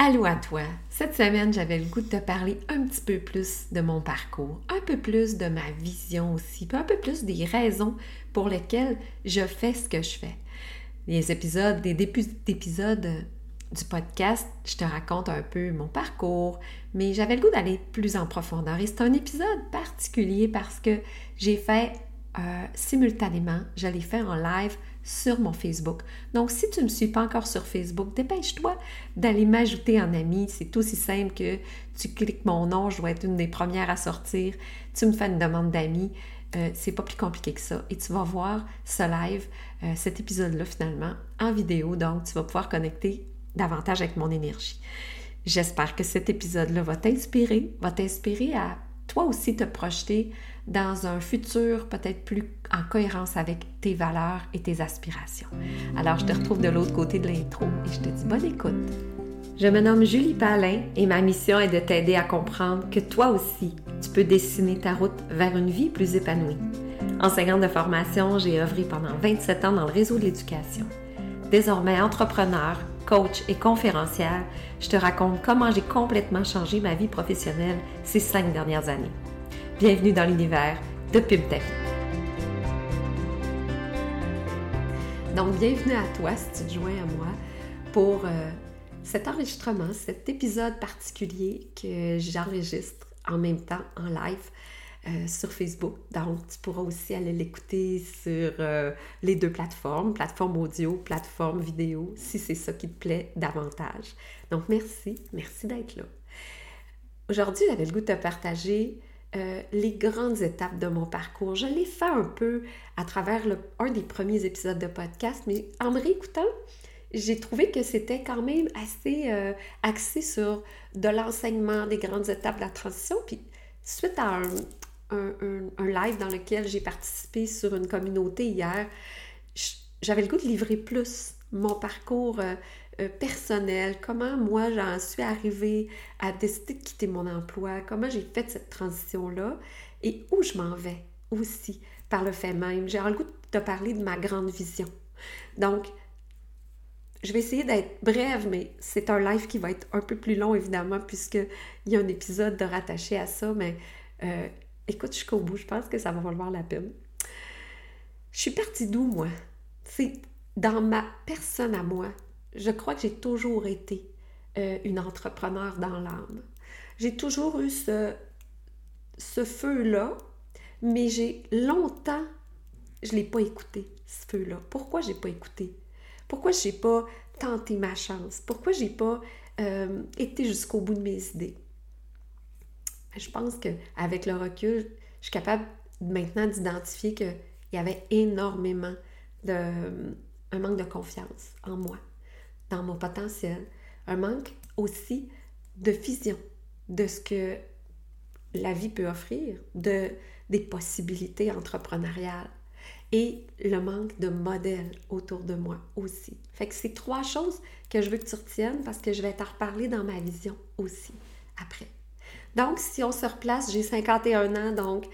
Allô à toi! Cette semaine, j'avais le goût de te parler un petit peu plus de mon parcours, un peu plus de ma vision aussi, un peu plus des raisons pour lesquelles je fais ce que je fais. Les épisodes, des débuts d'épisodes du podcast, je te raconte un peu mon parcours, mais j'avais le goût d'aller plus en profondeur. Et c'est un épisode particulier parce que j'ai fait euh, simultanément, je l'ai fait en live sur mon Facebook. Donc, si tu ne me suis pas encore sur Facebook, dépêche-toi d'aller m'ajouter en ami. C'est aussi simple que tu cliques mon nom, je dois être une des premières à sortir. Tu me fais une demande d'amis. Euh, c'est pas plus compliqué que ça. Et tu vas voir ce live, euh, cet épisode-là finalement, en vidéo. Donc, tu vas pouvoir connecter davantage avec mon énergie. J'espère que cet épisode-là va t'inspirer, va t'inspirer à toi aussi te projeter dans un futur peut-être plus en cohérence avec tes valeurs et tes aspirations. Alors, je te retrouve de l'autre côté de l'intro et je te dis bonne écoute. Je me nomme Julie Palin et ma mission est de t'aider à comprendre que toi aussi, tu peux dessiner ta route vers une vie plus épanouie. Enseignante de formation, j'ai œuvré pendant 27 ans dans le réseau de l'éducation. Désormais entrepreneur, coach et conférencière, je te raconte comment j'ai complètement changé ma vie professionnelle ces cinq dernières années. Bienvenue dans l'univers de Pub Ta Donc, bienvenue à toi si tu te joins à moi pour euh, cet enregistrement, cet épisode particulier que j'enregistre en même temps en live euh, sur Facebook. Donc, tu pourras aussi aller l'écouter sur euh, les deux plateformes, plateforme audio, plateforme vidéo, si c'est ça qui te plaît davantage. Donc, merci, merci d'être là. Aujourd'hui, j'avais le goût de te partager euh, les grandes étapes de mon parcours. Je l'ai fait un peu à travers un des premiers épisodes de podcast, mais en me réécoutant, j'ai trouvé que c'était quand même assez axé sur de l'enseignement, des grandes étapes de la transition. Puis suite à un, live dans lequel j'ai participé sur une communauté hier, j'avais le goût de livrer plus mon parcours euh, euh, personnel, comment moi j'en suis arrivée à décider de quitter mon emploi, comment j'ai fait cette transition-là et où je m'en vais aussi par le fait même. J'ai le goût de te parler de ma grande vision. Donc, je vais essayer d'être brève, mais c'est un live qui va être un peu plus long, évidemment, puisqu'il y a un épisode de rattaché à ça, mais euh, écoute jusqu'au bout, je pense que ça va valoir la peine. Je suis partie d'où, moi? C'est dans ma personne à moi, je crois que j'ai toujours été euh, une entrepreneur dans l'âme. J'ai toujours eu ce, feu-là, mais j'ai longtemps, je ne l'ai pas écouté, ce feu-là. Pourquoi je n'ai pas écouté? Pourquoi je n'ai pas tenté ma chance? Pourquoi je n'ai pas euh, été jusqu'au bout de mes idées? Je pense qu'avec le recul, je suis capable maintenant d'identifier qu'il y avait énormément de un manque de confiance en moi dans mon potentiel, un manque aussi de vision de ce que la vie peut offrir, de, des possibilités entrepreneuriales et le manque de modèles autour de moi aussi. Fait que c'est trois choses que je veux que tu retiennes parce que je vais t'en reparler dans ma vision aussi après. Donc, si on se replace, j'ai 51 ans, donc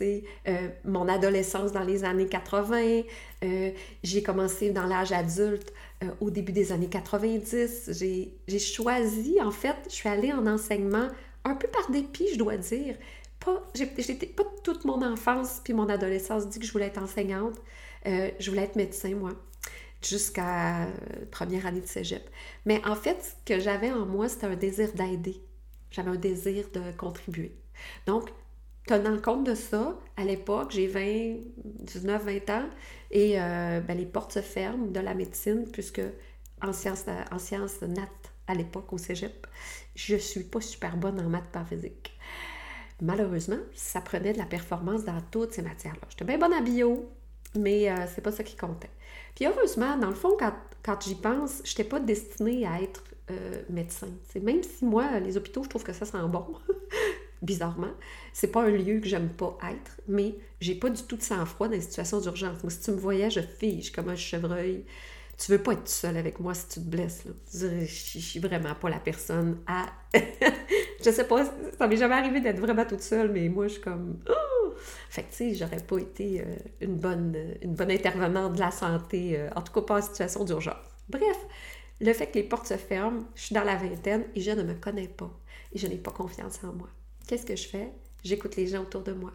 euh, mon adolescence dans les années 80, euh, j'ai commencé dans l'âge adulte euh, au début des années 90. J'ai choisi, en fait, je suis allée en enseignement un peu par dépit, je dois dire. Pas, j'étais pas toute mon enfance puis mon adolescence dit que je voulais être enseignante. je voulais être médecin, moi, jusqu'à première année de cégep. Mais en fait, ce que j'avais en moi, c'était un désir d'aider. J'avais un désir de contribuer. Donc, tenant compte de ça, à l'époque, j'ai 20, 19, 20 ans, et euh, ben, les portes se ferment de la médecine, puisque en sciences, en sciences nat à l'époque au cégep, je suis pas super bonne en maths par physique. Malheureusement, ça prenait de la performance dans toutes ces matières-là. J'étais bien bonne à bio, mais euh, c'est pas ça qui comptait. Puis heureusement, dans le fond, quand, quand j'y pense, je n'étais pas destinée à être euh, médecin. C'est même si moi, les hôpitaux, je trouve que ça sent bon. bizarrement. C'est pas un lieu que j'aime pas être, mais j'ai pas du tout de sang-froid dans les situations d'urgence. Moi, si tu me voyais, je fige comme un chevreuil. Tu veux pas être seul avec moi si tu te blesses. Je, suis vraiment pas la personne à. je sais pas, ça m'est jamais arrivé d'être vraiment toute seule, mais moi, je suis comme. Oh! Fait que, tu sais, j'aurais pas été euh, une, bonne, une bonne intervenante de la santé, euh, en tout cas pas en situation d'urgence. Bref, le fait que les portes se ferment, je suis dans la vingtaine et je ne me connais pas et je n'ai pas confiance en moi. Qu'est-ce que je fais? J'écoute les gens autour de moi.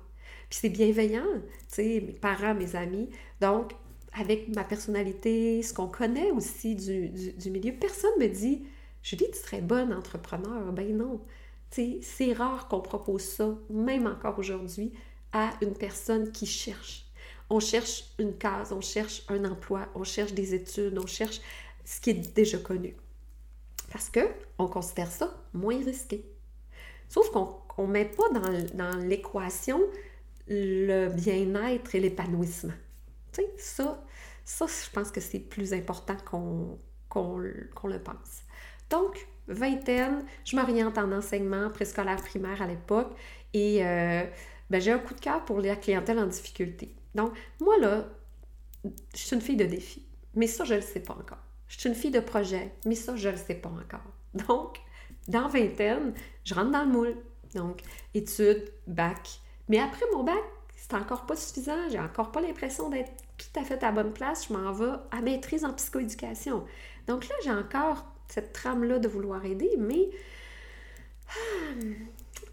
Puis c'est bienveillant, tu sais, mes parents, mes amis. Donc, avec ma personnalité, ce qu'on connaît aussi du, du, milieu, personne me dit Julie, tu serais bonne entrepreneur. Ben non. C'est rare qu'on propose ça, même encore aujourd'hui, à une personne qui cherche. On cherche une case, on cherche un emploi, on cherche des études, on cherche ce qui est déjà connu. Parce que on considère ça moins risqué. Sauf qu'on ne met pas dans, l'équation le bien-être et l'épanouissement. Tu sais, ça, ça, je pense que c'est plus important qu'on le pense. Donc, vingtaine, je m'oriente en enseignement préscolaire primaire à l'époque et euh, ben, j'ai un coup de cœur pour la clientèle en difficulté. Donc, moi, là, je suis une fille de défi, mais ça, je ne le sais pas encore. Je suis une fille de projet, mais ça, je ne le sais pas encore. Donc, dans vingtaine, je rentre dans le moule. Donc, études, bac. Mais après mon bac, c'est encore pas suffisant. J'ai encore pas l'impression d'être tout à fait à la bonne place. Je m'en vais à maîtrise en psychoéducation. Donc là, j'ai encore cette trame-là de vouloir aider, mais ah,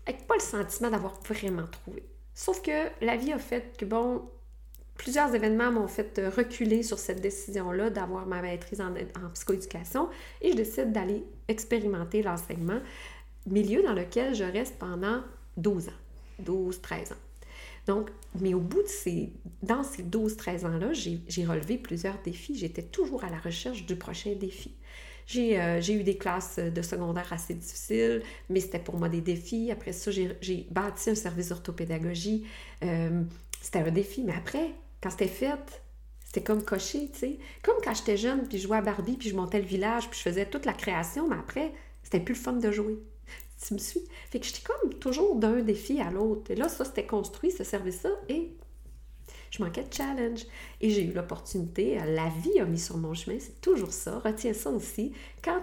avec pas le sentiment d'avoir vraiment trouvé. Sauf que la vie a fait que, bon, plusieurs événements m'ont fait reculer sur cette décision-là d'avoir ma maîtrise en, en, psychoéducation et je décide d'aller expérimenter l'enseignement, milieu dans lequel je reste pendant 12 ans, 12, 13 ans. Donc, mais au bout de ces, dans ces 12-13 ans-là, j'ai relevé plusieurs défis. J'étais toujours à la recherche du prochain défi. Euh, j'ai eu des classes de secondaire assez difficiles, mais c'était pour moi des défis. Après ça, j'ai bâti un service d'orthopédagogie. Euh, c'était un défi, mais après, quand c'était fait, c'était comme coché, tu sais. Comme quand j'étais jeune, puis je jouais à Barbie, puis je montais le village, puis je faisais toute la création, mais après, c'était plus le fun de jouer. Tu me suis? Fait que j'étais comme toujours d'un défi à l'autre. Et là, ça, c'était construit, ce service-là, et je manquais de challenge. Et j'ai eu l'opportunité, la vie a mis sur mon chemin, c'est toujours ça. Retiens ça aussi. Quand,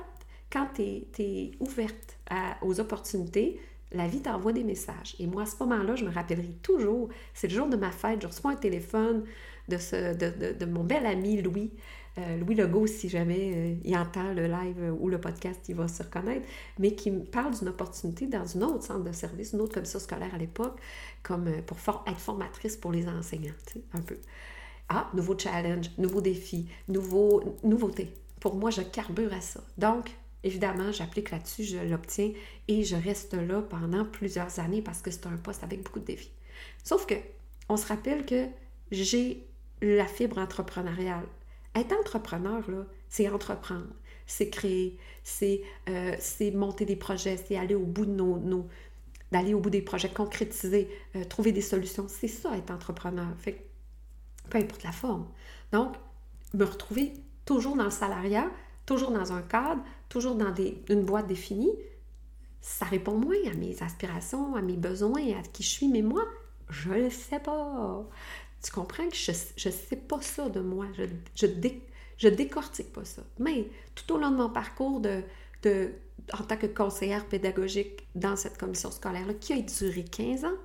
quand tu es, ouverte aux opportunités, la vie t'envoie des messages. Et moi, à ce moment-là, je me rappellerai toujours, c'est le jour de ma fête, je reçois un téléphone de, mon bel ami Louis, euh, Louis Legault, si jamais euh, il entend le live ou le podcast, il va se reconnaître, mais qui me parle d'une opportunité dans une autre centre de service, une autre commission scolaire à l'époque, comme euh, pour être formatrice pour les enseignants, un peu. Ah, nouveau challenge, nouveau défi, nouveau, nouveauté. Pour moi, je carbure à ça. Donc, évidemment, j'applique là-dessus, je l'obtiens et je reste là pendant plusieurs années parce que c'est un poste avec beaucoup de défis. Sauf que, on se rappelle que j'ai la fibre entrepreneuriale. Être entrepreneur, c'est entreprendre, c'est créer, c'est euh, monter des projets, c'est aller au bout de nos, d'aller au bout des projets, concrétiser, euh, trouver des solutions. C'est ça, être entrepreneur. Fait peu importe la forme. Donc, me retrouver toujours dans le salariat, toujours dans un cadre, toujours dans une boîte définie, ça répond moins à mes aspirations, à mes besoins, à qui je suis. Mais moi, je ne le sais pas. Tu comprends que je ne sais pas ça de moi. Je, je, je décortique pas ça. Mais tout au long de mon parcours en tant que conseillère pédagogique dans cette commission scolaire-là, qui a duré 15 ans,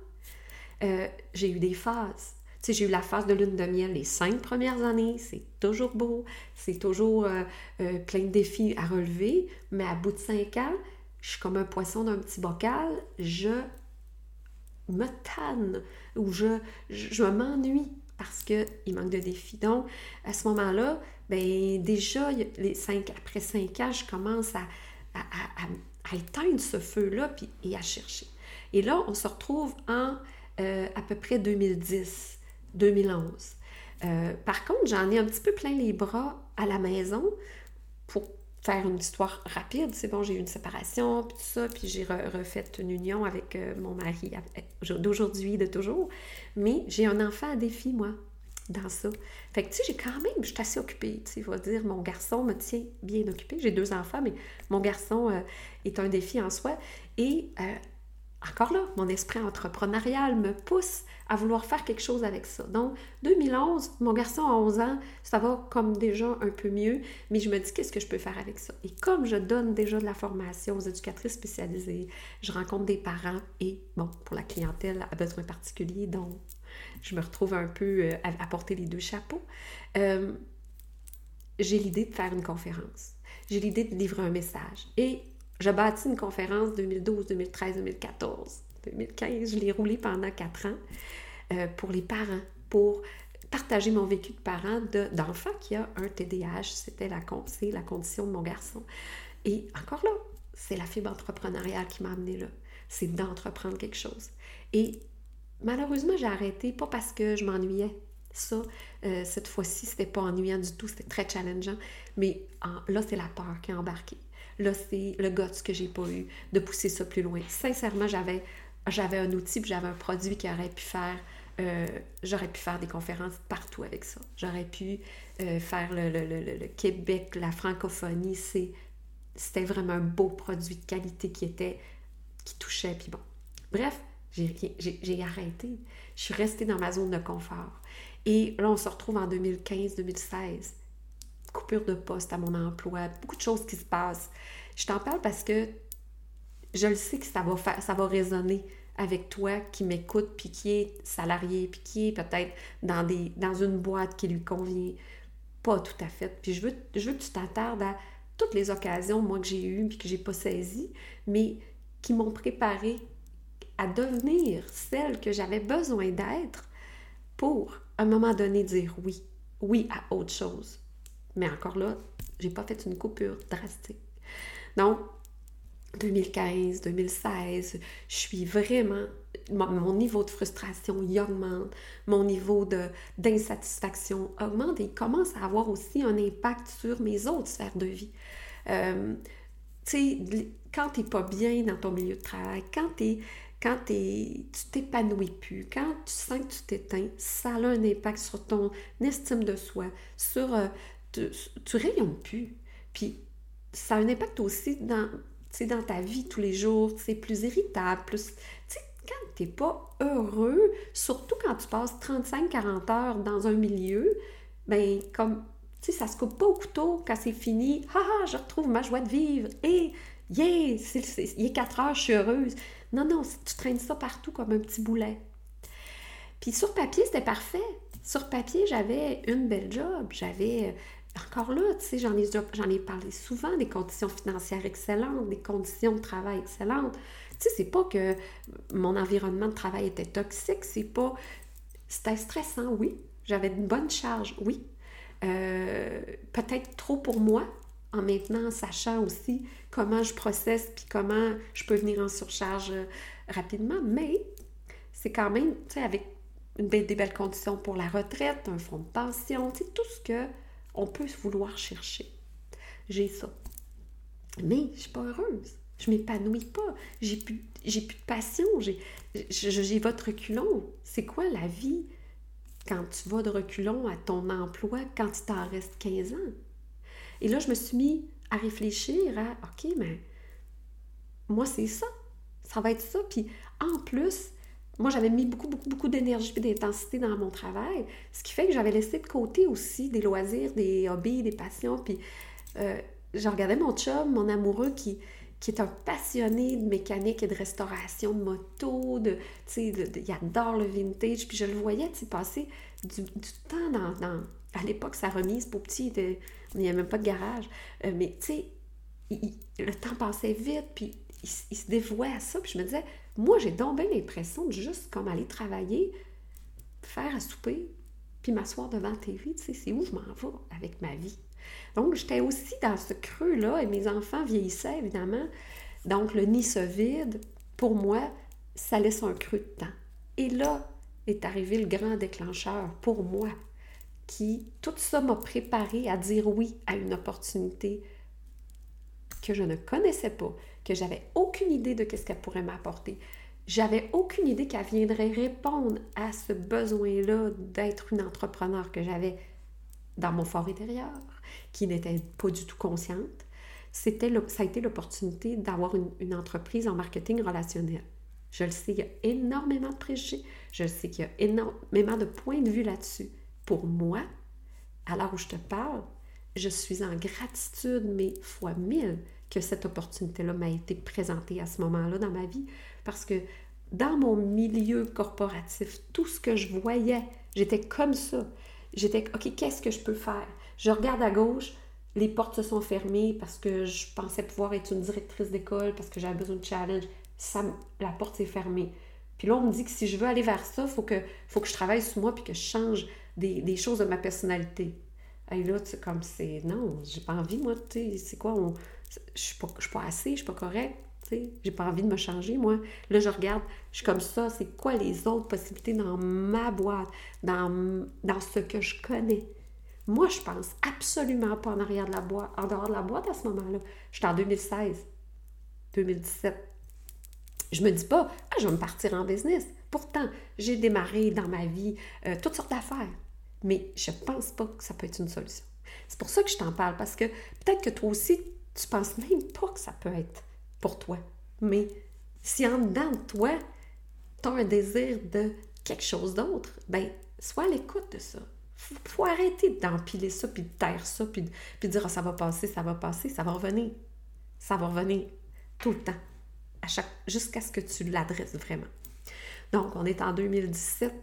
euh, j'ai eu des phases. Sais, j'ai eu la phase de lune de miel les cinq premières années, c'est toujours beau, c'est toujours euh, euh, plein de défis à relever, mais à bout de cinq ans, je suis comme un poisson d'un petit bocal, je me tanne ou je, je, m'ennuie parce qu'il manque de défis. Donc, à ce moment-là, ben déjà, les cinq, après cinq ans, je commence à, à, éteindre ce feu-là et à chercher. Et là, on se retrouve en euh, à peu près 2010, 2011. Euh, par contre, j'en ai un petit peu plein les bras à la maison pour faire une histoire rapide, c'est bon, j'ai eu une séparation, puis tout ça, puis j'ai refait une union avec euh, mon mari d'aujourd'hui, de toujours. Mais j'ai un enfant à défi, moi, dans ça. Fait que, tu sais, j'ai quand même, je suis assez occupée, tu sais, dire, mon garçon me tient bien occupée. J'ai deux enfants, mais mon garçon euh, est un défi en soi. Et euh, encore là, mon esprit entrepreneurial me pousse à vouloir faire quelque chose avec ça. Donc, 2011, mon garçon a 11 ans, ça va comme déjà un peu mieux, mais je me dis qu'est-ce que je peux faire avec ça? Et comme je donne déjà de la formation aux éducatrices spécialisées, je rencontre des parents et, bon, pour la clientèle à besoins particuliers, donc je me retrouve un peu euh, à, porter les deux chapeaux, euh, j'ai l'idée de faire une conférence. j'ai l'idée de livrer un message. Et je bâtis une conférence 2012, 2013, 2014, 2015. Je l'ai roulée pendant quatre ans euh, pour les parents, pour partager mon vécu de parent d'enfant qui a un TDAH. C'était la, la condition de mon garçon. Et encore là, c'est la fibre entrepreneuriale qui m'a amené là. C'est d'entreprendre quelque chose. Et malheureusement, j'ai arrêté, pas parce que je m'ennuyais. Ça, euh, cette fois-ci, c'était pas ennuyant du tout, c'était très challengeant. Mais là, c'est la peur qui a embarqué. Là, c'est le guts que j'ai pas eu de pousser ça plus loin. Sincèrement, j'avais, j'avais un outil, j'avais un produit qui aurait pu faire euh, j'aurais pu faire des conférences partout avec ça. J'aurais pu euh, faire le, le, le, Québec, la francophonie. C'est, c'était vraiment un beau produit de qualité qui était, qui touchait. Puis bon, bref, j'ai, j'ai arrêté. Je suis restée dans ma zone de confort. Et là, on se retrouve en 2015-2016. Coupure de poste à mon emploi, beaucoup de choses qui se passent. Je t'en parle parce que je le sais que ça va, faire, ça va résonner avec toi qui m'écoute, puis qui est salarié, puis qui est peut-être dans, des, dans une boîte qui lui convient pas tout à fait. Puis je veux, je veux que tu t'attardes à toutes les occasions, moi, que j'ai eues, puis que j'ai pas saisies, mais qui m'ont préparé à devenir celle que j'avais besoin d'être pour, à un moment donné, dire oui, oui à autre chose. Mais encore là, j'ai pas fait une coupure drastique. Donc, 2015, 2016, je suis vraiment, mon, niveau de frustration y augmente, mon niveau d'insatisfaction augmente et il commence à avoir aussi un impact sur mes autres sphères de vie. Euh, tu sais, quand tu n'es pas bien dans ton milieu de travail, quand, es, quand tu t'épanouis plus, quand tu sens que tu t'éteins, ça a un impact sur ton estime de soi, sur... Tu, tu rayonnes plus. Puis ça a un impact aussi dans dans ta vie tous les jours, c'est plus irritable, plus... Quand tu n'es pas heureux, surtout quand tu passes 35-40 heures dans un milieu, ben comme, tu sais, ça se coupe pas au couteau quand c'est fini. Ha, je retrouve ma joie de vivre. Et, yeah, il est 4 heures, je suis heureuse. Non, non, tu traînes ça partout comme un petit boulet. Puis sur papier, c'était parfait. Sur papier, j'avais une belle job, j'avais encore là, tu sais, j'en ai, j'en ai parlé souvent, des conditions financières excellentes, des conditions de travail excellentes. Tu sais, c'est pas que mon environnement de travail était toxique, c'est pas... C'était stressant, oui. J'avais une bonne charge, oui. Euh, peut-être trop pour moi, en maintenant sachant aussi comment je processe puis comment je peux venir en surcharge euh, rapidement, mais c'est quand même, tu sais, avec une des belles conditions pour la retraite, un fonds de pension, tu sais, tout ce que on peut vouloir chercher. J'ai ça. Mais je suis pas heureuse. Je m'épanouis pas. J'ai plus, plus de passion. J'ai, j'ai votre reculon. C'est quoi la vie quand tu vas de reculon à ton emploi quand il t'en reste 15 ans? Et là, je me suis mis à réfléchir à OK, mais moi, c'est ça. Ça va être ça. Puis en plus, moi, j'avais mis beaucoup, beaucoup, beaucoup d'énergie et d'intensité dans mon travail, ce qui fait que j'avais laissé de côté aussi des loisirs, des hobbies, des passions. Puis, euh, je regardais mon chum, mon amoureux, qui, qui est un passionné de mécanique et de restauration de moto, de, il adore le vintage, puis je le voyais passer du, temps dans, À l'époque, sa remise pour petit, il n'y avait même pas de garage. Euh, mais tu sais, le temps passait vite, puis il, se dévouait à ça. Puis je me disais, moi, j'ai donc bien l'impression de juste comme aller travailler, faire à souper, puis m'asseoir devant la. Tu sais, c'est où je m'en vais avec ma vie. Donc, j'étais aussi dans ce creux-là et mes enfants vieillissaient, évidemment. Donc, le nid se vide. Pour moi, ça laisse un creux de temps. Et là est arrivé le grand déclencheur pour moi, qui, tout ça m'a préparé à dire oui à une opportunité que je ne connaissais pas, que j'avais aucune idée de ce qu'elle pourrait m'apporter. J'avais aucune idée qu'elle viendrait répondre à ce besoin-là d'être une entrepreneur que j'avais dans mon fort intérieur, qui n'était pas du tout consciente. C'était ça a été l'opportunité d'avoir une, une, entreprise en marketing relationnel. Je le sais, il y a énormément de préjugés. Je le sais qu'il y a énormément de points de vue là-dessus. Pour moi, à l'heure où je te parle, je suis en gratitude, mais fois mille, que cette opportunité-là m'a été présentée à ce moment-là dans ma vie. Parce que dans mon milieu corporatif, tout ce que je voyais, j'étais comme ça. J'étais, OK, qu'est-ce que je peux faire? Je regarde à gauche, les portes se sont fermées parce que je pensais pouvoir être une directrice d'école, parce que j'avais besoin de challenge. Ça, la porte s'est fermée. Puis là, on me dit que si je veux aller vers ça, il faut que, faut que je travaille sur moi puis que je change des, choses de ma personnalité. Et là, c'est comme c'est. Non, j'ai pas envie, moi, tu sais, c'est quoi? On, je suis pas, suis pas assez, je suis pas sais, j'ai pas envie de me changer, moi. Là, je regarde, je suis comme ça, c'est quoi les autres possibilités dans ma boîte, dans, dans ce que je connais? Moi, je pense absolument pas en arrière de la boîte, en dehors de la boîte à ce moment-là. J'étais en 2016, 2017. Je me dis pas, ah, je vais me partir en business. Pourtant, j'ai démarré dans ma vie euh, toutes sortes d'affaires. Mais je pense pas que ça peut être une solution. C'est pour ça que je t'en parle, parce que peut-être que toi aussi, tu penses même pas que ça peut être pour toi. Mais si en dedans de toi, tu as un désir de quelque chose d'autre, ben sois à l'écoute de ça faut, faut arrêter d'empiler ça, puis de taire ça, puis de, puis dire ah, ça va passer, ça va passer, ça va revenir. Ça va revenir tout le temps, jusqu'à ce que tu l'adresses vraiment. Donc, on est en 2017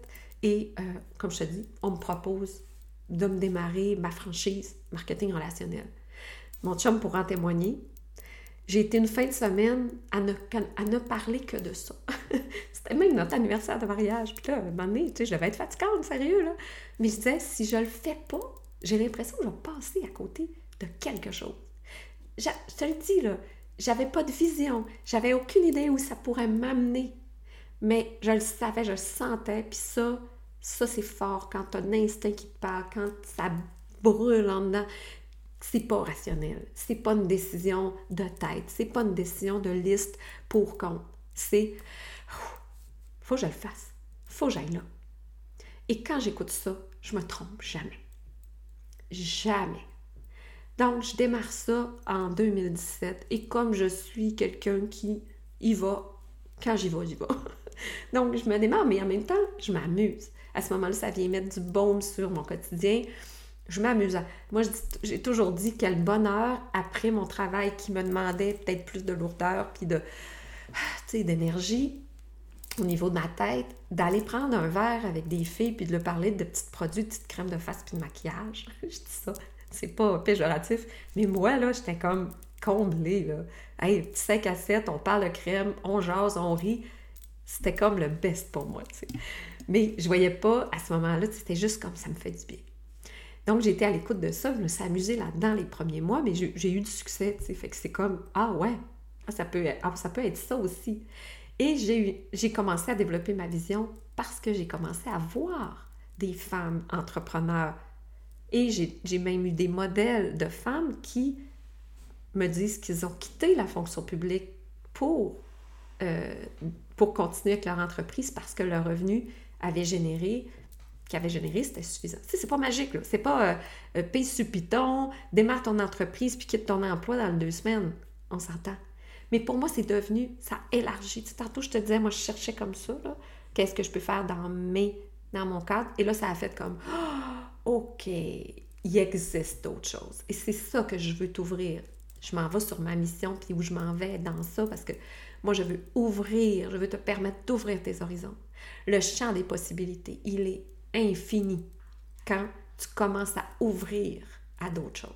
et, euh, comme je te dis, on me propose de me démarrer ma franchise marketing relationnel. Mon chum pourra en témoigner. J'ai été une fin de semaine à ne, à parler que de ça. C'était même notre anniversaire de mariage. Puis là, à un moment je devais être fatigante, sérieux, là. Mais je disais, si je le fais pas, j'ai l'impression que je vais passer à côté de quelque chose. Je, te le dis, là, j'avais pas de vision. J'avais aucune idée où ça pourrait m'amener. Mais je le savais, je le sentais. Puis ça, ça, c'est fort quand tu as un instinct qui te parle, quand ça brûle en dedans. C'est pas rationnel. C'est pas une décision de tête. C'est pas une décision de liste pour compte. C'est faut que je le fasse. faut que j'aille là. Et quand j'écoute ça, je me trompe jamais. Jamais. Donc, je démarre ça en 2017 et comme je suis quelqu'un qui y va, quand j'y vais, j'y vais. Donc, je me démarre, mais en même temps, je m'amuse. À ce moment-là, ça vient mettre du baume sur mon quotidien. Je m'amuse. Moi, j'ai toujours dit quel bonheur après mon travail qui me demandait peut-être plus de lourdeur puis de, d'énergie au niveau de ma tête, d'aller prendre un verre avec des filles puis de leur parler de petits produits, de petites crèmes de face puis de maquillage. je dis ça, c'est pas péjoratif, mais moi, là, j'étais comme comblée, là. Hey, petit 5 à 7, on parle de crème, on jase, on rit. C'était comme le best pour moi. Mais je voyais pas, à ce moment-là, c'était juste comme ça me fait du bien. Donc, j'étais à l'écoute de ça, je me suis amusée là-dedans les premiers mois, mais j'ai eu du succès. Fait que c'est comme, ah ouais, ça peut, ah, ça peut être ça aussi. Et j'ai commencé à développer ma vision parce que j'ai commencé à voir des femmes entrepreneurs. Et j'ai même eu des modèles de femmes qui me disent qu'ils ont quitté la fonction publique pour, euh, pour continuer avec leur entreprise parce que leur revenu avait généré, qu'avait généré, c'était suffisant. c'est pas magique, là. C'est pas euh, euh, sur Python, démarre ton entreprise puis quitte ton emploi dans deux semaines. On s'entend. Mais pour moi, c'est devenu, ça élargit. Tu tantôt, je te disais, moi, je cherchais comme ça, qu'est-ce que je peux faire dans mes, dans mon cadre. Et là, ça a fait comme, oh, OK, il existe d'autres choses. Et c'est ça que je veux t'ouvrir. Je m'en vais sur ma mission, puis où je m'en vais dans ça, parce que moi, je veux ouvrir, je veux te permettre d'ouvrir tes horizons. Le champ des possibilités, il est infini quand tu commences à ouvrir à d'autres choses.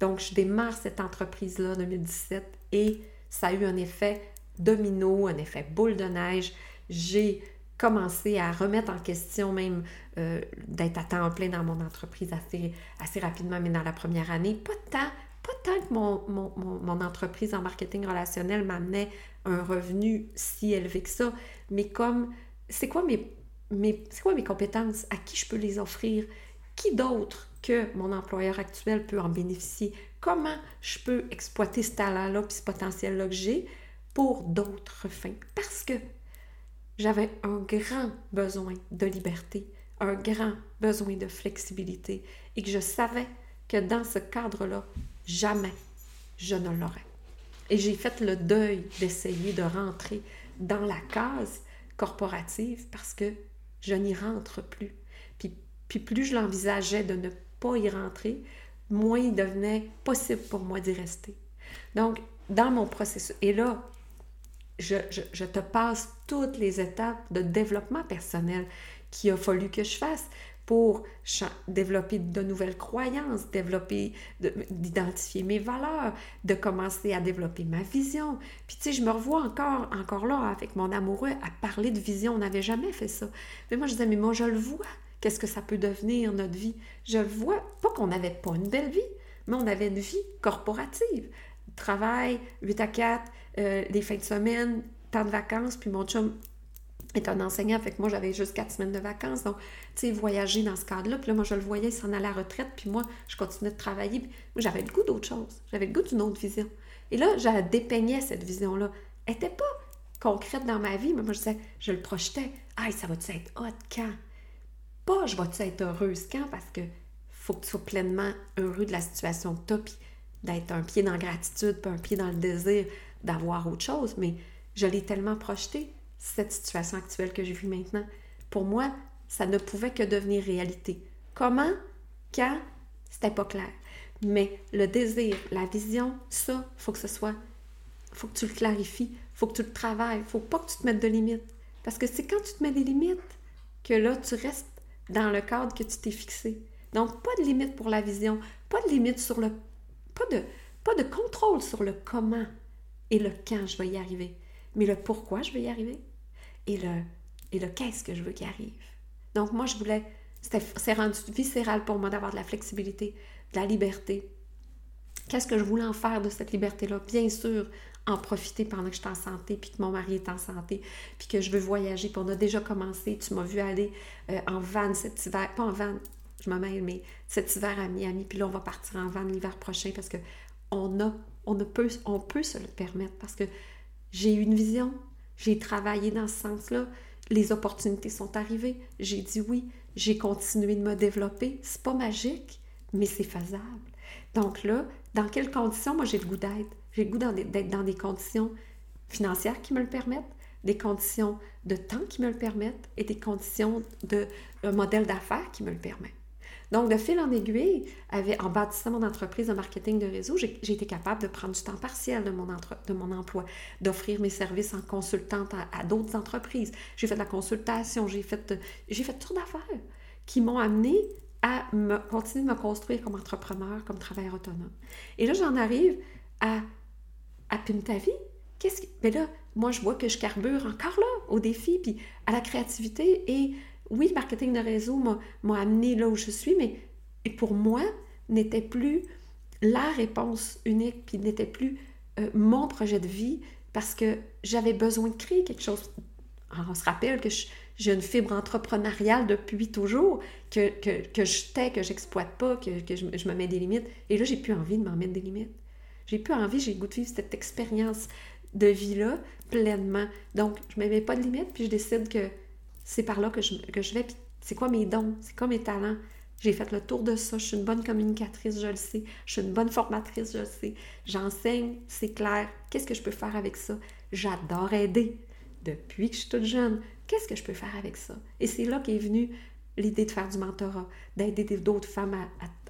Donc, je démarre cette entreprise-là en 2017 et ça a eu un effet domino, un effet boule de neige. J'ai commencé à remettre en question même euh, d'être à temps plein dans mon entreprise assez, assez rapidement, mais dans la première année. Pas tant, pas tant que mon, mon, mon, entreprise en marketing relationnel m'amenait un revenu si élevé que ça, mais comme c'est quoi mes, mes, quoi mes compétences, à qui je peux les offrir, qui d'autre que mon employeur actuel peut en bénéficier, comment je peux exploiter ce talent-là puis ce potentiel-là que j'ai pour d'autres fins? Parce que j'avais un grand besoin de liberté, un grand besoin de flexibilité et que je savais que dans ce cadre-là, jamais je ne l'aurais. Et j'ai fait le deuil d'essayer de rentrer dans la case corporative parce que je n'y rentre plus. Puis, plus je l'envisageais de ne pas y rentrer, moins il devenait possible pour moi d'y rester. Donc, dans mon processus, et là, je, je, te passe toutes les étapes de développement personnel qu'il a fallu que je fasse pour développer de nouvelles croyances, développer, d'identifier mes valeurs, de commencer à développer ma vision. Puis tu sais, je me revois encore, encore là avec mon amoureux à parler de vision. On n'avait jamais fait ça. Mais moi, je disais, mais moi, je le vois. Qu'est-ce que ça peut devenir notre vie? Je le vois. Pas qu'on n'avait pas une belle vie, mais on avait une vie corporative. Travail, 8 à 4, euh, les fins de semaine, temps de vacances, puis mon chum est un enseignant, fait que moi, j'avais juste quatre semaines de vacances. Donc, tu sais, voyager dans ce cadre-là. Puis là, moi, je le voyais, il s'en allait à la retraite. Puis moi, je continuais de travailler. Puis j'avais le goût d'autre chose. J'avais le goût d'une autre vision. Et là, je dépeignais cette vision-là. Elle n'était pas concrète dans ma vie, mais moi, je disais, je le projetais. Ah, ça va-tu être hot quand? Pas, je vais-tu être heureuse quand? Parce que faut que tu sois pleinement heureux de la situation que tu as, puis d'être un pied dans la gratitude, puis un pied dans le désir d'avoir autre chose. Mais je l'ai tellement projeté cette situation actuelle que j'ai vue maintenant. Pour moi, ça ne pouvait que devenir réalité. Comment? Quand? C'était pas clair. Mais le désir, la vision, ça, faut que ce soit, faut que tu le clarifies, faut que tu le travailles, faut pas que tu te mettes de limites. Parce que c'est quand tu te mets des limites que là, tu restes dans le cadre que tu t'es fixé. Donc, pas de limite pour la vision, pas de limite sur le... Pas de, pas de contrôle sur le comment et le quand je vais y arriver, mais le pourquoi je vais y arriver et le, qu'est-ce que je veux qu'il arrive? Donc moi, je voulais, c'est rendu viscéral pour moi d'avoir de la flexibilité, de la liberté. Qu'est-ce que je voulais en faire de cette liberté-là? Bien sûr, en profiter pendant que je suis en santé, puis que mon mari est en santé, puis que je veux voyager. Puis on a déjà commencé, tu m'as vu aller euh, en van cet hiver, pas en van, je me mêle, mais cet hiver à Miami, puis là on va partir en van l'hiver prochain parce que on a, on peut, on peut se le permettre parce que j'ai une vision, j'ai travaillé dans ce sens-là. Les opportunités sont arrivées. J'ai dit oui. J'ai continué de me développer. C'est pas magique, mais c'est faisable. Donc là, dans quelles conditions? Moi j'ai le goût d'être? J'ai le goût d'être dans des conditions financières qui me le permettent, des conditions de temps qui me le permettent et des conditions de modèle d'affaires qui me le permet. Donc, de fil en aiguille, en bâtissant mon entreprise de marketing de réseau, j'ai été capable de prendre du temps partiel de mon, emploi, d'offrir mes services en consultante à, d'autres entreprises. J'ai fait de la consultation, j'ai fait, j'ai fait toutes d'affaires qui m'ont amené à continuer de me construire comme entrepreneur, comme travailleur autonome. Et là, j'en arrive à, à vie. Qu'est-ce que... Mais là, moi, je vois que je carbure encore là au défi, puis à la créativité et oui, le marketing de réseau m'a amené là où je suis, mais pour moi, n'était plus la réponse unique, puis n'était plus euh, mon projet de vie, parce que j'avais besoin de créer quelque chose. on se rappelle que j'ai une fibre entrepreneuriale depuis toujours, que, que, que je tais, que j'exploite pas, que, je, me mets des limites. Et là, j'ai plus envie de m'en mettre des limites. J'ai plus envie, j'ai le goût cette expérience de vie-là pleinement. Donc, je ne me mets pas de limites, puis je décide que c'est par là que je, que je vais. c'est quoi mes dons? C'est quoi mes talents? J'ai fait le tour de ça. Je suis une bonne communicatrice, je le sais. Je suis une bonne formatrice, je le sais. J'enseigne, c'est clair. Qu'est-ce que je peux faire avec ça? J'adore aider. Depuis que je suis toute jeune, qu'est-ce que je peux faire avec ça? Et c'est là qu'est venue l'idée de faire du mentorat, d'aider d'autres femmes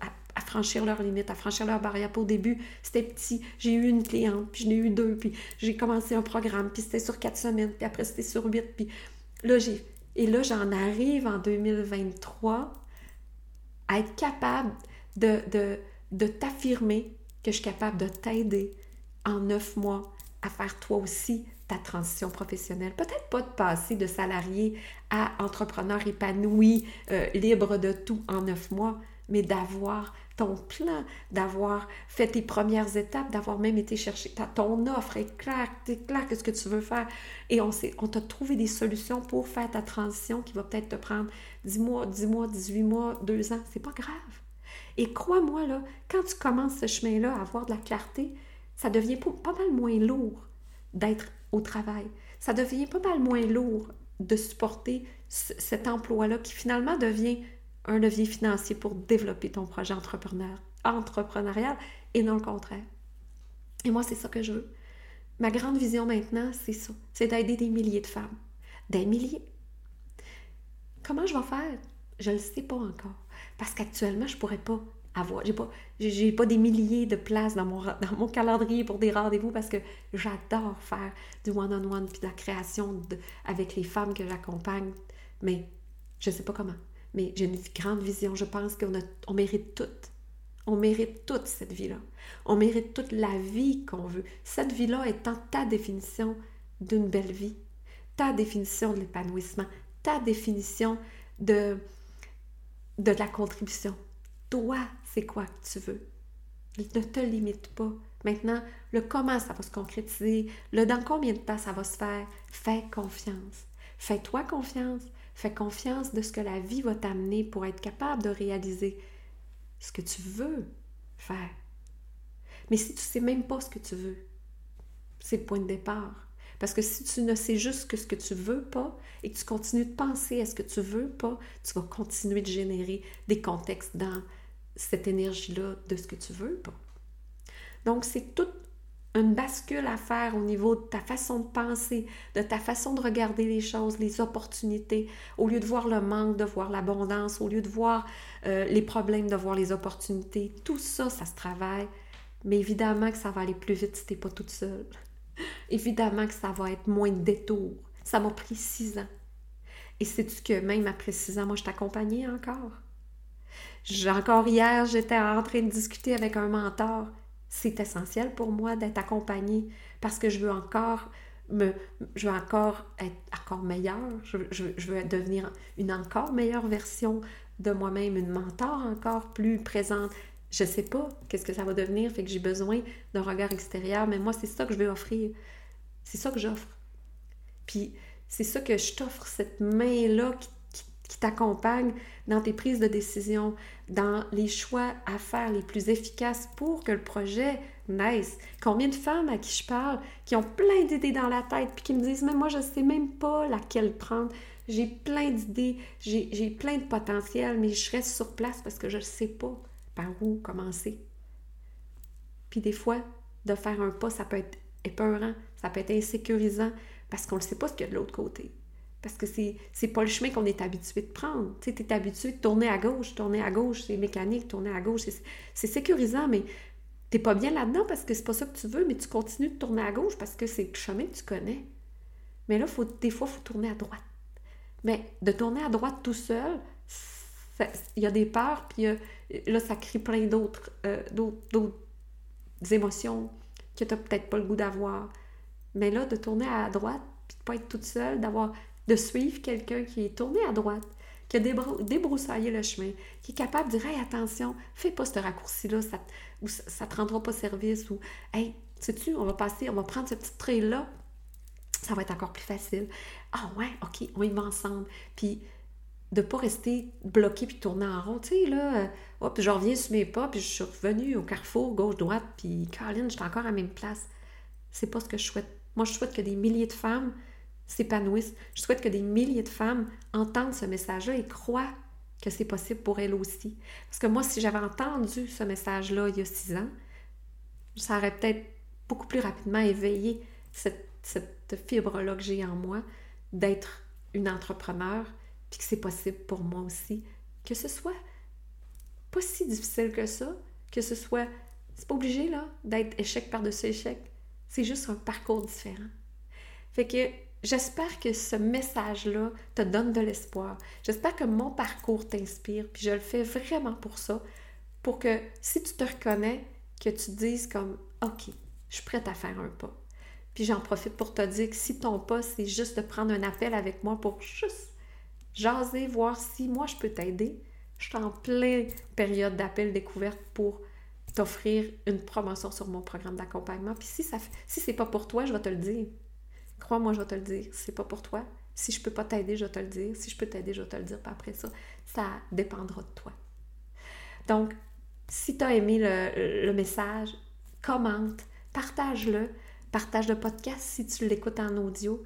à, franchir leurs limites, à franchir leurs barrières. Au début, c'était petit. J'ai eu une cliente, puis j'en ai eu deux, puis j'ai commencé un programme, puis c'était sur quatre semaines, puis après c'était sur huit, puis là, j'ai et là, j'en arrive en 2023 à être capable de, de, t'affirmer que je suis capable de t'aider en neuf mois à faire toi aussi ta transition professionnelle. Peut-être pas de passer de salarié à entrepreneur épanoui, euh, libre de tout en neuf mois, mais d'avoir ton plan, d'avoir fait tes premières étapes, d'avoir même été chercher ton offre est claire, c'est clair que ce que tu veux faire. Et on, on t'a trouvé des solutions pour faire ta transition qui va peut-être te prendre 10 mois, 10 mois, 18 mois, 2 ans. C'est pas grave. Et crois-moi, là, quand tu commences ce chemin-là à avoir de la clarté, ça devient pas mal moins lourd d'être au travail. Ça devient pas mal moins lourd de supporter cet emploi-là qui finalement devient un levier financier pour développer ton projet entrepreneur, entrepreneurial et non le contraire. Et moi, c'est ça que je veux. Ma grande vision maintenant, c'est ça. C'est d'aider des milliers de femmes. Des milliers. Comment je vais faire? Je ne le sais pas encore. Parce qu'actuellement, je ne pourrais pas avoir. J'ai pas, pas des milliers de places dans mon, dans mon calendrier pour des rendez-vous parce que j'adore faire du one-on-one puis de la création avec les femmes que j'accompagne. Mais je ne sais pas comment. Mais j'ai une grande vision. Je pense qu'on on mérite tout. On mérite toute cette vie-là. On mérite toute la vie qu'on veut. Cette vie-là étant ta définition d'une belle vie, ta définition de l'épanouissement, ta définition de, de la contribution. Toi, c'est quoi que tu veux? Ne te limite pas. Maintenant, le comment ça va se concrétiser, le dans combien de temps ça va se faire, fais confiance. Fais-toi confiance. Fais confiance de ce que la vie va t'amener pour être capable de réaliser ce que tu veux faire. Mais si tu ne sais même pas ce que tu veux, c'est le point de départ. Parce que si tu ne sais juste que ce que tu veux pas et que tu continues de penser à ce que tu veux pas, tu vas continuer de générer des contextes dans cette énergie-là de ce que tu veux pas. Donc, c'est toute une bascule à faire au niveau de ta façon de penser, de ta façon de regarder les choses, les opportunités. Au lieu de voir le manque, de voir l'abondance, au lieu de voir euh, les problèmes, de voir les opportunités. Tout ça, ça se travaille. Mais évidemment que ça va aller plus vite si tu n'es pas toute seule. évidemment que ça va être moins de détours. Ça m'a pris six ans. Et sais-tu que même après six ans, moi, je t'accompagnais encore? Encore hier, j'étais en train de discuter avec un mentor c'est essentiel pour moi d'être accompagnée parce que je veux encore me, je veux encore être encore meilleure, je, veux devenir une encore meilleure version de moi-même, une mentor encore plus présente. Je sais pas qu'est-ce que ça va devenir, fait que j'ai besoin d'un regard extérieur, mais moi, c'est ça que je veux offrir. C'est ça que j'offre. Puis, c'est ça que je t'offre, cette main-là qui qui t'accompagne dans tes prises de décision, dans les choix à faire les plus efficaces pour que le projet naisse. Combien de femmes à qui je parle qui ont plein d'idées dans la tête puis qui me disent, mais moi, je ne sais même pas laquelle prendre. J'ai plein d'idées, j'ai plein de potentiel, mais je reste sur place parce que je ne sais pas par où commencer. Puis des fois, de faire un pas, ça peut être épeurant, ça peut être insécurisant parce qu'on ne sait pas ce qu'il y a de l'autre côté. Parce que c'est, c'est pas le chemin qu'on est habitué de prendre. Tu es habitué de tourner à gauche, tourner à gauche, c'est mécanique, tourner à gauche, c'est, sécurisant, mais t'es pas bien là-dedans parce que c'est pas ça que tu veux, mais tu continues de tourner à gauche parce que c'est le chemin que tu connais. Mais là, faut, des fois, il faut tourner à droite. Mais de tourner à droite tout seul, il y a des peurs, puis là, ça crée plein d'autres, euh, d'autres, émotions que tu n'as peut-être pas le goût d'avoir. Mais là, de tourner à droite, puis de pas être toute seule, d'avoir de suivre quelqu'un qui est tourné à droite, qui a débroussaillé le chemin, qui est capable de dire Hey, attention, fais pas ce raccourci-là, ça, ou ça ne te rendra pas service, ou Hey, sais-tu, on va passer, on va prendre ce petit trait-là, ça va être encore plus facile. Ah ouais, ok, on y va ensemble. Puis de pas rester bloqué puis tourner en rond. Tu sais, là, euh, hop, je reviens sur mes pas, puis je suis revenue au carrefour, gauche-droite, puis Caroline, j'étais encore à la même place. C'est pas ce que je souhaite. Moi, je souhaite que des milliers de femmes s'épanouissent. Je souhaite que des milliers de femmes entendent ce message-là et croient que c'est possible pour elles aussi. Parce que moi, si j'avais entendu ce message-là il y a six ans, ça aurait peut-être beaucoup plus rapidement éveillé cette, fibre-là que j'ai en moi d'être une entrepreneur, puis que c'est possible pour moi aussi. Que ce soit pas si difficile que ça, que ce soit... C'est pas obligé, là, d'être échec par-dessus échec. C'est juste un parcours différent. Fait que J'espère que ce message-là te donne de l'espoir. J'espère que mon parcours t'inspire, puis je le fais vraiment pour ça, pour que si tu te reconnais, que tu te dises comme OK, je suis prête à faire un pas. Puis j'en profite pour te dire que si ton pas, c'est juste de prendre un appel avec moi pour juste jaser, voir si moi je peux t'aider. Je suis en pleine période d'appel découverte pour t'offrir une promotion sur mon programme d'accompagnement. Puis si ça si c'est pas pour toi, je vais te le dire. Crois-moi, je vais te le dire. C'est pas pour toi. Si je peux pas t'aider, je vais te le dire. Si je peux t'aider, je vais te le dire. Puis après ça, ça dépendra de toi. Donc, si tu as aimé le, message, commente, partage-le, partage le podcast si tu l'écoutes en audio.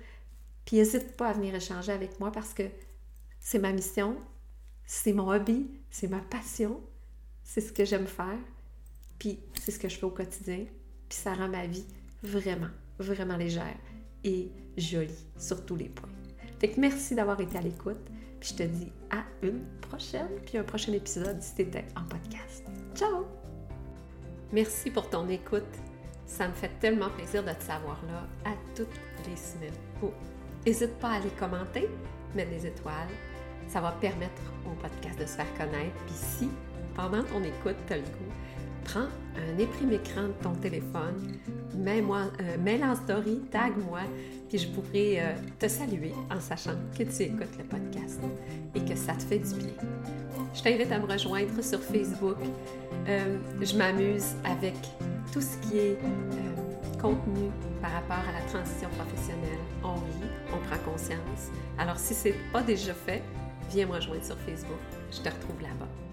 Puis n'hésite pas à venir échanger avec moi parce que c'est ma mission, c'est mon hobby, c'est ma passion, c'est ce que j'aime faire. Puis c'est ce que je fais au quotidien. Puis ça rend ma vie vraiment, vraiment légère et jolie sur tous les points. Fait que merci d'avoir été à l'écoute. Puis je te dis à une prochaine, puis un prochain épisode si t'étais en podcast. Ciao! Merci pour ton écoute. Ça me fait tellement plaisir de te savoir là à toutes les semaines. Oh, n'hésite pas à aller commenter, mettre des étoiles. Ça va permettre au podcast de se faire connaître. Puis si, pendant ton écoute, tu as le goût, prends un éprime-écran de ton téléphone, mets-moi, euh, mets en story, tag-moi, puis je pourrai euh, te saluer en sachant que tu écoutes le podcast et que ça te fait du bien. Je t'invite à me rejoindre sur Facebook. Euh, je m'amuse avec tout ce qui est contenu par rapport à la transition professionnelle. On rit, on prend conscience. Alors si ce n'est pas déjà fait, viens me rejoindre sur Facebook. Je te retrouve là-bas.